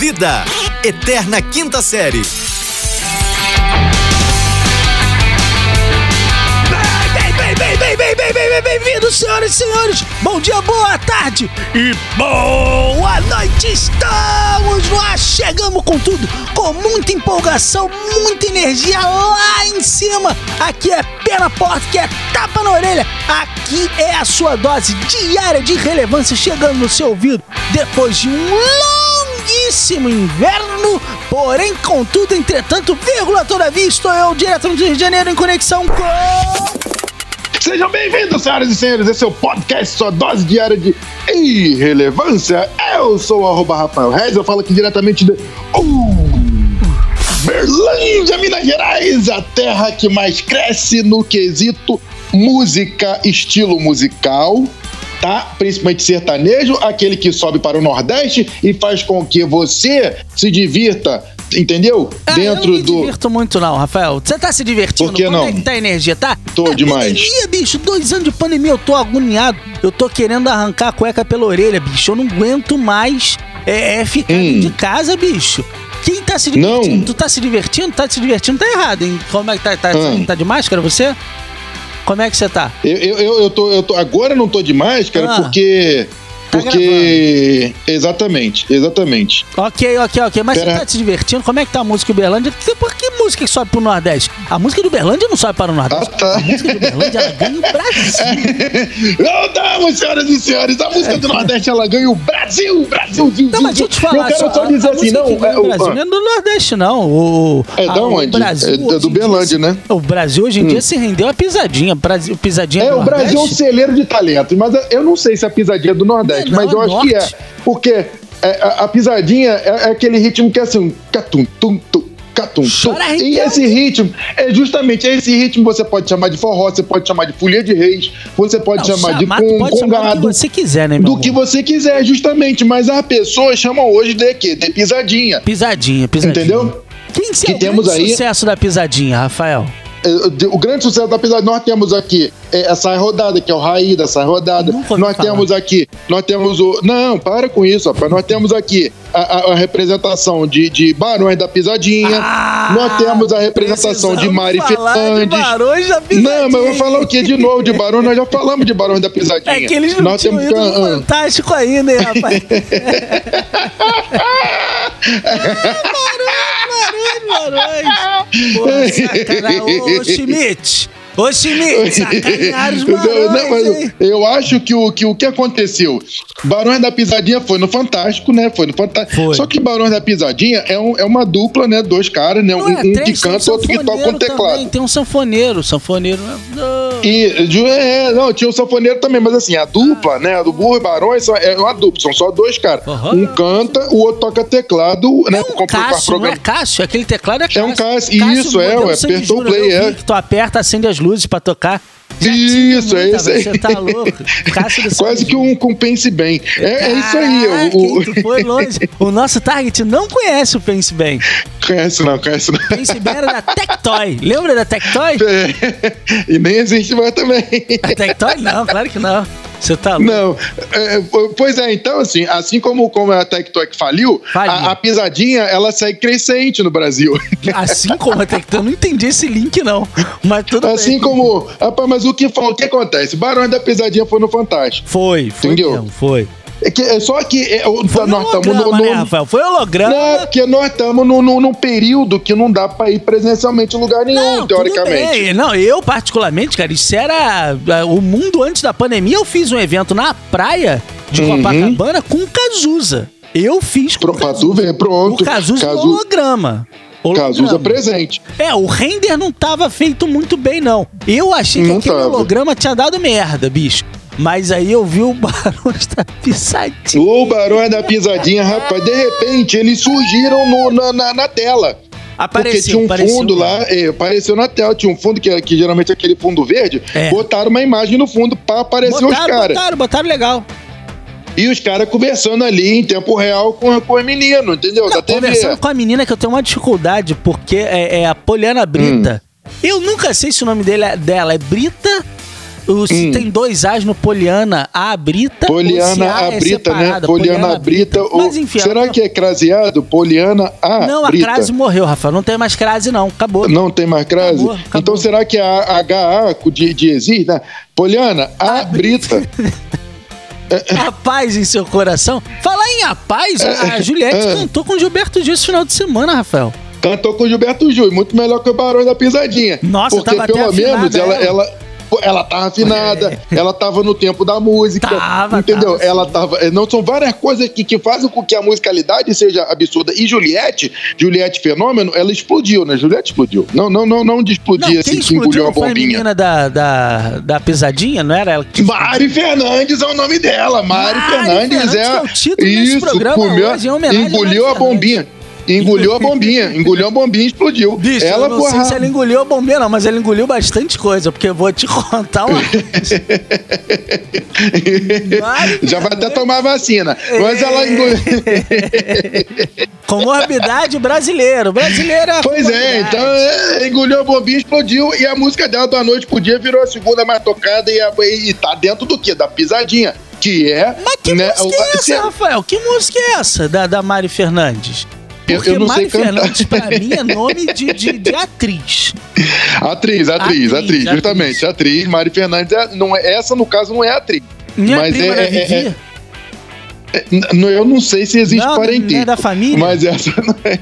Vida, Eterna Quinta Série. Bem, bem, bem, bem, bem, bem, bem, bem-vindos, senhoras e senhores! Bom dia, boa tarde e boa noite! Estamos ar, chegamos com tudo, com muita empolgação, muita energia lá em cima! Aqui é pé na porta, que é tapa na orelha! Aqui é a sua dose diária de relevância chegando no seu ouvido depois de um longuíssimo inverno, porém, contudo, entretanto, vírgula, todavia, estou eu direto do Rio de Janeiro em conexão com... Sejam bem-vindos, senhoras e senhores. Esse é o podcast, sua dose diária de irrelevância. Eu sou o arroba Rafael Reis, eu falo aqui diretamente de uh, Berlândia, Minas Gerais, a terra que mais cresce no quesito música, estilo musical. Tá? Principalmente sertanejo, aquele que sobe para o Nordeste e faz com que você se divirta entendeu? Ah, Dentro eu não do. divirto muito não, Rafael. Você tá se divertindo? Por que Como não? é que tá a energia, tá? Tô é demais. Pandemia, bicho. Dois anos de pandemia, eu tô agoniado. Eu tô querendo arrancar a cueca pela orelha, bicho. Eu não aguento mais é, é ficar Hum. de casa, bicho. Quem tá se divertindo? Não. Tu tá se divertindo? Tá se divertindo? Tá errado, hein? Como é que tá? Tá, Hum. tá de máscara você? Como é que você tá? Eu, eu, eu, tô, eu tô. Agora não tô de máscara Ah. porque. Tá Porque. Exatamente, exatamente. Ok, ok, ok. Mas Pera- você tá se divertindo? Como é que tá a música Uberlândia? Que- Por que música que sobe pro Nordeste? A música do Uberlândia não sobe para o Nordeste. Ah, tá. A música do Uberlândia, ela ganha o Brasil. Não, senhoras e senhores, a música do Nordeste ela ganha o Brasil, Brasil, Brasil. Não, mas deixa eu te falar. Eu quero só, a- dizer a assim, não. É, o Brasil ah, não é do Nordeste, não. O, É da onde? Brasil É do hoje em dia Belândia, se- né? O Brasil hoje em dia se rendeu a pisadinha. Brasil, pisadinha é, o Brasil é um celeiro de talentos, mas eu não sei se a pisadinha é do Nordeste, Não, mas eu é acho que é. norte. Porque é, a, a pisadinha é, é aquele ritmo que é assim, catum, tum, tum. Catum, tum. E esse ritmo, é justamente esse ritmo você pode chamar de forró, você pode chamar de folia de reis, você pode Não, chamar de chamar, tu com, pode chamar do congado. que você quiser, né, meu Do amor? que você quiser, justamente. Mas as pessoas chamam hoje de quê? De pisadinha. Pisadinha, pisadinha. Entendeu? Quem que Que é o temos aí- sucesso da pisadinha, Rafael? É, O grande sucesso da pisadinha, nós temos aqui é, a Sai Rodada, que é o Raí Sai Rodada. Nós falar. temos aqui, nós temos o. Não, para com isso, rapaz. Nós temos aqui a, a- a representação de, de Barões da Pisadinha. Ah, nós temos a representação de Mari falar de Fernandes. Barões da Pisadinha. Não, mas eu vou falar o quê? De novo, de Barões, nós já falamos de Barões da Pisadinha. É que eles não nós tinham temos ido ah, ah. Fantástico ainda, hein, rapaz? Barões, Pô. Ô, Schmidt. Ô, Schmidt, sacanearam os Não, mas eu acho que o, que o que aconteceu? Barões da Pisadinha foi no Fantástico, né? Foi no Fantástico. Foi. Só que Barões da Pisadinha é, um- é uma dupla, né? Dois caras, né? Um, Não é um que três, tem um canta, outro que toca um teclado. também, Tem um sanfoneiro, sanfoneiro. E ju- é, não, tinha o sanfoneiro também, mas assim, a dupla, né? Do Burro e Barões é uma dupla, são só dois caras. Aham. Um canta, o outro toca teclado, né? É um Cássio, não é programa- Cássio? Aquele teclado é Cássio. É um Cássio, isso, é, ué, apertou o play, é. Que tu aperta, acende as luzes pra tocar. Já Isso, é isso aí. Você tá louco. Cássio do Quase que um com Pense Bem. É, é isso aí. O, o- foi longe. O nosso target não conhece o Pense Bem. Conhece não, conhece não. Pense Bem era da Tectoy. Lembra da Tectoy? É, e nem existe mais também. A Tectoy? Não, claro que não. Você tá louco. Não, é, pois é, então assim, assim como, como a Tectoy faliu, Faliu. a, a pisadinha ela segue crescente no Brasil. Assim como a Tectoy. Eu não entendi esse link, não. Mas tudo Assim bem. como. Rapaz, mas o que, o que acontece? Barões da Pisadinha foi no Fantástico. Foi, foi Entendeu? mesmo, foi. É, que, é só que é, o- Foi nós estamos no. né, no Rafael? Foi holograma. não, porque nós estamos num, período que não dá pra ir presencialmente em lugar nenhum, Não, teoricamente. bem. Não, eu particularmente, cara, isso era o mundo antes da pandemia. Eu fiz um evento na praia de Uhum. Copacabana com Cazuza. Eu fiz com Pro, ver, pronto. o Cazuza Cazu- holograma. Holograma. Cazuza presente. É, o render não tava feito muito bem, não. Eu achei que Não aquele tava. holograma tinha dado merda, bicho. Mas aí eu vi o Barões da Pisadinha. O Barões da Pisadinha, rapaz, de repente eles surgiram no- na, na, na tela. Porque tinha um apareceu. fundo lá, é, apareceu na tela, tinha um fundo que, que geralmente é aquele fundo verde, É. botaram uma imagem no fundo pra aparecer os Botaram, caras. botaram, botaram legal. E os caras conversando ali em tempo real com, com o menino, entendeu? Não, da TV. conversando com a menina que eu tenho uma dificuldade, porque é, é a Poliana Brita. Hum. Eu nunca sei se o nome dele é- dela é Brita O, se tem dois As no Poliana A Brita. Poliana A é Abrita, né? separada, Poliana Abrita. ou- Mas enfim, será ela- que é craseado? Poliana A Não, a Brita. crase morreu, Rafael. Não tem mais crase, não. Acabou. Não tem mais crase? Acabou, acabou. Então será que é a HA de, de existe, né? Poliana A Brita. A paz em seu coração. Falar em a paz, a Juliette é. cantou com o Gilberto Gil esse final de semana, Rafael. Cantou com o Gilberto Gil, muito melhor que o Barões da Pisadinha. Nossa, Porque tava pelo menos ela, ela. Ela, tava afinada, ela tava no tempo da música. Tava, entendeu? tava, ela tava. eh, Não são várias coisas que, que fazem com que a musicalidade seja absurda. E Juliette, Juliette Fenômeno, ela explodiu, né? Juliette explodiu. Não, não, não, não de explodir Não, assim, que engoliu a não foi a bombinha. menina da, da, da pesadinha, não era ela que... Mari Fernandes é o nome dela. Mari, Mari Fernandes, Fernandes, é. é o título desse programa hoje, homenagem a engoliu Mari a bombinha. Engoliu a bombinha, engoliu a bombinha e explodiu. Bicho, ela eu não porra, sei se ela engoliu a bombinha, não, mas ela engoliu bastante coisa, porque eu vou te contar uma Já vai até tomar vacina. Mas ela engoliu. Comorbidade brasileiro. Brasileiro é Pois é, então é, engoliu a bombinha e explodiu. E a música dela da noite pro dia virou a segunda mais tocada e, a- e tá dentro do quê? Da pisadinha. Que é. Mas que né, música é essa, Rafael? Que música é essa da, da Mari Fernandes? Porque eu Mari. Fernandes, pra mim, é nome de, de, de atriz. Atriz, atriz, Atriz, atriz, justamente. Atriz, Mari Fernandes. É, não é, essa, no caso, não é atriz. Minha Mas é- é- é-. N- Eu não sei se existe Não, parentesco. não é da família? Mas essa não é.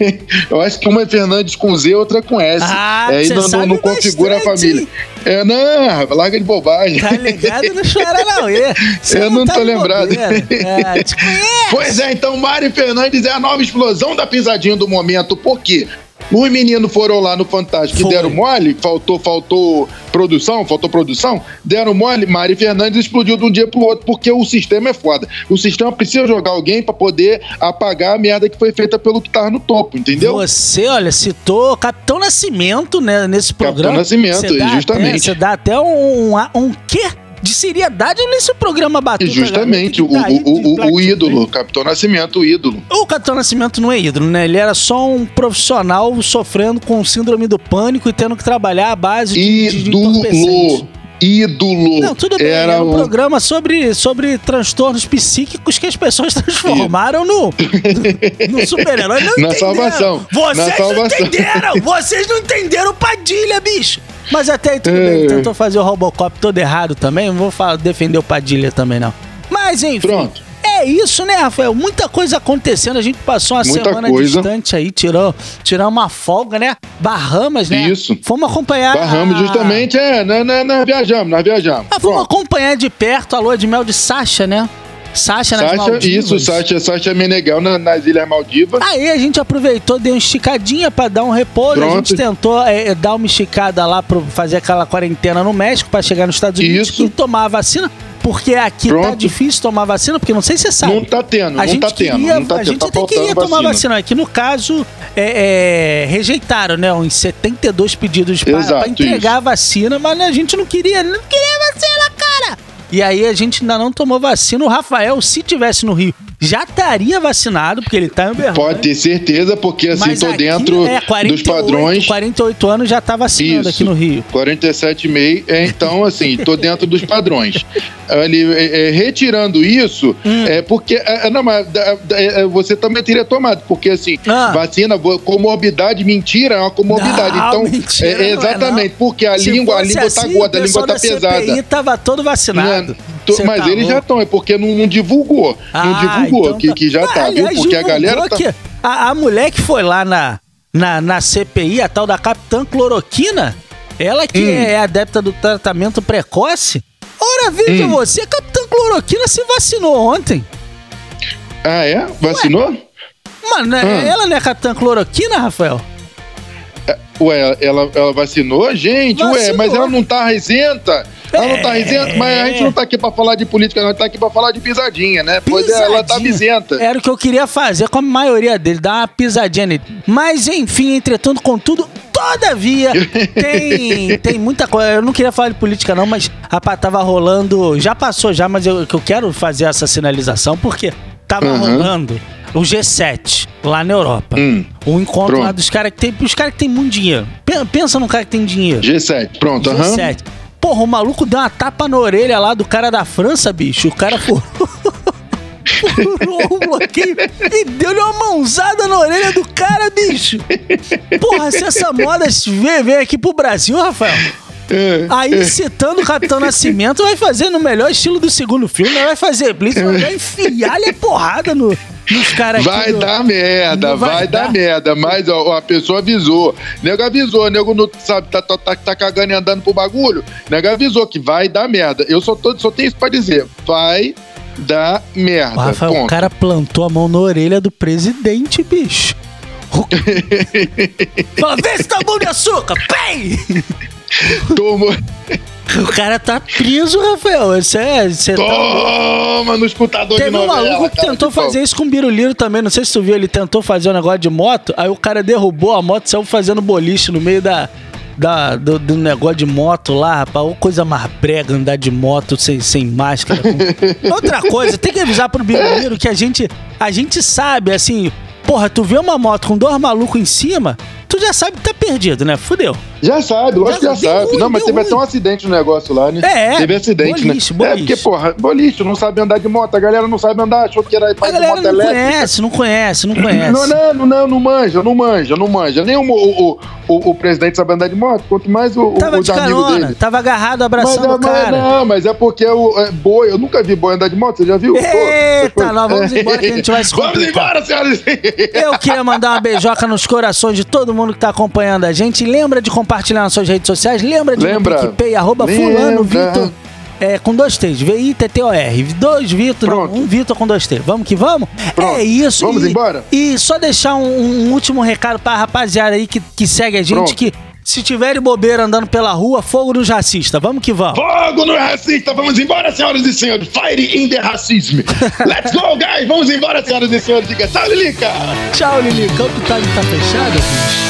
Eu acho que uma é Fernandes com Z, outra com S. Ah, Aí você não, não, não configura a família. É, não, larga de bobagem. Tá ligado? Não chora, não. é. Eu não tá tô lembrado. É. Pois é, então Mari Fernandes é a nova explosão da pisadinha do momento. Por quê? Os meninos foram lá no Fantástico e deram mole, faltou, faltou produção, faltou produção, deram mole, Mari Fernandes explodiu de um dia pro outro, porque o sistema é foda. O sistema precisa jogar alguém pra poder apagar a merda que foi feita pelo que tava no topo, entendeu? Você, olha, citou Capitão Nascimento né, nesse programa. Nascimento, Você dá justamente. Até, você dá até um, um, um quê de seriedade nesse programa E Batuta. justamente, o, o, o, o ídolo? Capitão Nascimento, o ídolo. O Capitão Nascimento não é ídolo, né? Ele era só um profissional sofrendo com síndrome do pânico e tendo que trabalhar à base de, de, de. Ídolo. Ídolo. Não, tudo bem. Era é um o- programa sobre, sobre transtornos psíquicos que as pessoas transformaram no, no super-herói. Não Na entenderam. salvação. Vocês Na não salvação. entenderam! Vocês não entenderam Padilha, bicho! Mas até aí tudo bem. É. tentou fazer o Robocop todo errado também. Não vou falar- defender o Padilha também, não. Mas enfim. Pronto. É isso, né, Rafael? Muita coisa acontecendo. A gente passou uma Muita semana coisa. distante aí, tirou, tirou uma folga, né? Barramas, né? Isso. Fomos acompanhar. Barramos a- justamente, é, nós, nós, nós viajamos, nós viajamos. ah, vamos Pronto. acompanhar de perto a lua de mel de Sasha, né? Sasha nas Sacha, Maldivas. isso, Sacha, Sacha Meneghel na- nas Ilhas Maldivas. Aí a gente aproveitou, deu uma esticadinha pra dar um repouso. A Pronto. gente tentou é, dar uma esticada lá pra fazer aquela quarentena no México pra chegar nos Estados Unidos Isso. e tomar a vacina. Porque aqui tá Pronto. difícil tomar vacina, porque não sei se você sabe. Não tá tendo, a não gente tá tendo, queria, não tá a tendo, gente tá até queria tomar vacina. vacina. Aqui no caso, é, é, rejeitaram, né? Uns 72 pedidos pra entregar a vacina, mas a gente não queria, não queria vacina! E aí a gente ainda não tomou vacina. O Rafael, se tivesse no Rio, já estaria vacinado, porque ele tá em Uberlândia. Pode ter certeza, porque assim, aqui, dentro é, dos 48, padrões. 48 anos já tá vacinando aqui no Rio. 47,5. É, então, assim, tô dentro dos padrões. Ali, é, é, retirando isso, Hum. é porque. é, é, não, mas você também teria tomado, porque assim, Ah. vacina, comorbidade, mentira, é uma comorbidade. Não, então, mentira, exatamente, porque a Se língua, a língua tá assim, gorda, a língua tá da pesada. CPI tava todo vacinado. Não, mas tá eles já estão, é porque não, não divulgou. não Ah, então que, tá. que já tá, aliás, viu? Porque a galera tá. a, a mulher que foi lá na, na, na CPI, a tal da Capitã Cloroquina, ela que Hum. é adepta do tratamento precoce. Ora, veja Hum. você, a Capitã Cloroquina se vacinou ontem. Ah, é? Vacinou? Mano, né, Hum. ela não é Capitã Cloroquina, Rafael? Ué, ela, ela vacinou? Gente, ué, Vacinou. mas ela não tá isenta. Ela não tá É. isenta, mas a gente não tá aqui pra falar de política, não, a gente tá aqui pra falar de pisadinha, né? Pois é, ela tá isenta. Era o que eu queria fazer com a maioria dele, dar uma pisadinha nele. Mas enfim, entretanto, contudo, todavia, tem, tem muita coisa. Eu não queria falar de política, não, mas rapaz, tava rolando. Já passou já, mas eu, eu quero fazer essa sinalização, porque tava Uhum. rolando o G7 lá na Europa. Hum, O encontro lá pronto. dos caras que tem. Os caras que tem muito dinheiro. Pe- Pensa num cara que tem dinheiro. G7, pronto, aham. G7. Porra, o maluco deu uma tapa na orelha lá do cara da França, bicho. O cara furou. furou o bloqueio e deu-lhe uma mãozada na orelha do cara, bicho. Porra, se essa moda vem aqui pro Brasil, Rafael. Aí, citando o Capitão Nascimento, vai fazer no melhor estilo do segundo filme, né? vai fazer blitz, vai enfiar-lhe a porrada no, nos caras Vai dar merda, Não vai, vai dar. dar. merda. Mas ó, a pessoa avisou. Nego avisou, nego não sabe, tá, tá, tá, tá cagando e andando pro bagulho. Nego avisou que vai dar merda. Eu só, tô, só tenho isso pra dizer. Vai dar merda. Rafael, o ponto. cara plantou a mão na orelha do presidente, bicho. O- Fala, vê se tá bom de açúcar! Pem! Toma, O cara tá preso, Rafael. Isso é. Você tá... toma no escutador Teve de um novela. maluco que cara tentou pau. fazer isso com o Biruliro também. Não sei se tu viu, ele tentou fazer um negócio de moto, aí o cara derrubou a moto e saiu fazendo boliche no meio da. Da, do, do negócio de moto lá, rapaz, ou coisa mais brega andar de moto sem, sem máscara. com- Outra coisa, tem que avisar pro Biruliro que a gente, a gente sabe, assim, porra, tu vê uma moto com dois malucos em cima, tu já sabe que tá perdido, né? Fudeu. Já sabe, lógico que já sabe. ruim, não, mas teve ruim. até um acidente no negócio lá, né? É, Teve acidente, boliche, né? boliche. É, porque, porra, boliche, não sabe andar de moto. A galera não sabe andar, achou que era pai de galera moto não elétrica. conhece, não conhece, não conhece. Não, não, não, não, não manja, não manja, não manja. Nem o, o, o, o presidente sabe andar de moto, quanto mais o, o, os de carona, dele. tava agarrado, Mas, abraçando é, o mas cara. não, mas é porque o é, boi, eu nunca vi boi andar de moto, você já viu? Pô, Eita, nós vamos embora que a gente vai se Vamos embora, senhoras e Eu queria mandar uma beijoca nos corações de todo mundo que tá acompanhando a gente. Lembra de compartilhar nas suas redes sociais? Lembra de Lembra. PicPay, arroba Lembra. fulano Vitor. É, com dois T's, V-I-T-T-O-R. Dois Vitor, um Vitor com dois T. Vamos que vamos? Pronto. É isso. Vamos e, embora? E só deixar um, um último recado pra rapaziada aí que, que segue a gente, Pronto. que se tiverem bobeira andando pela rua, fogo nos racistas. Vamos que vamos. Fogo no racista, vamos embora, senhoras e senhores. Fire in the racism. Let's go, guys. Vamos embora, senhoras e senhores. Diga tchau, Lilica. Tchau, Lili. Campo tá, tá fechado, bicho?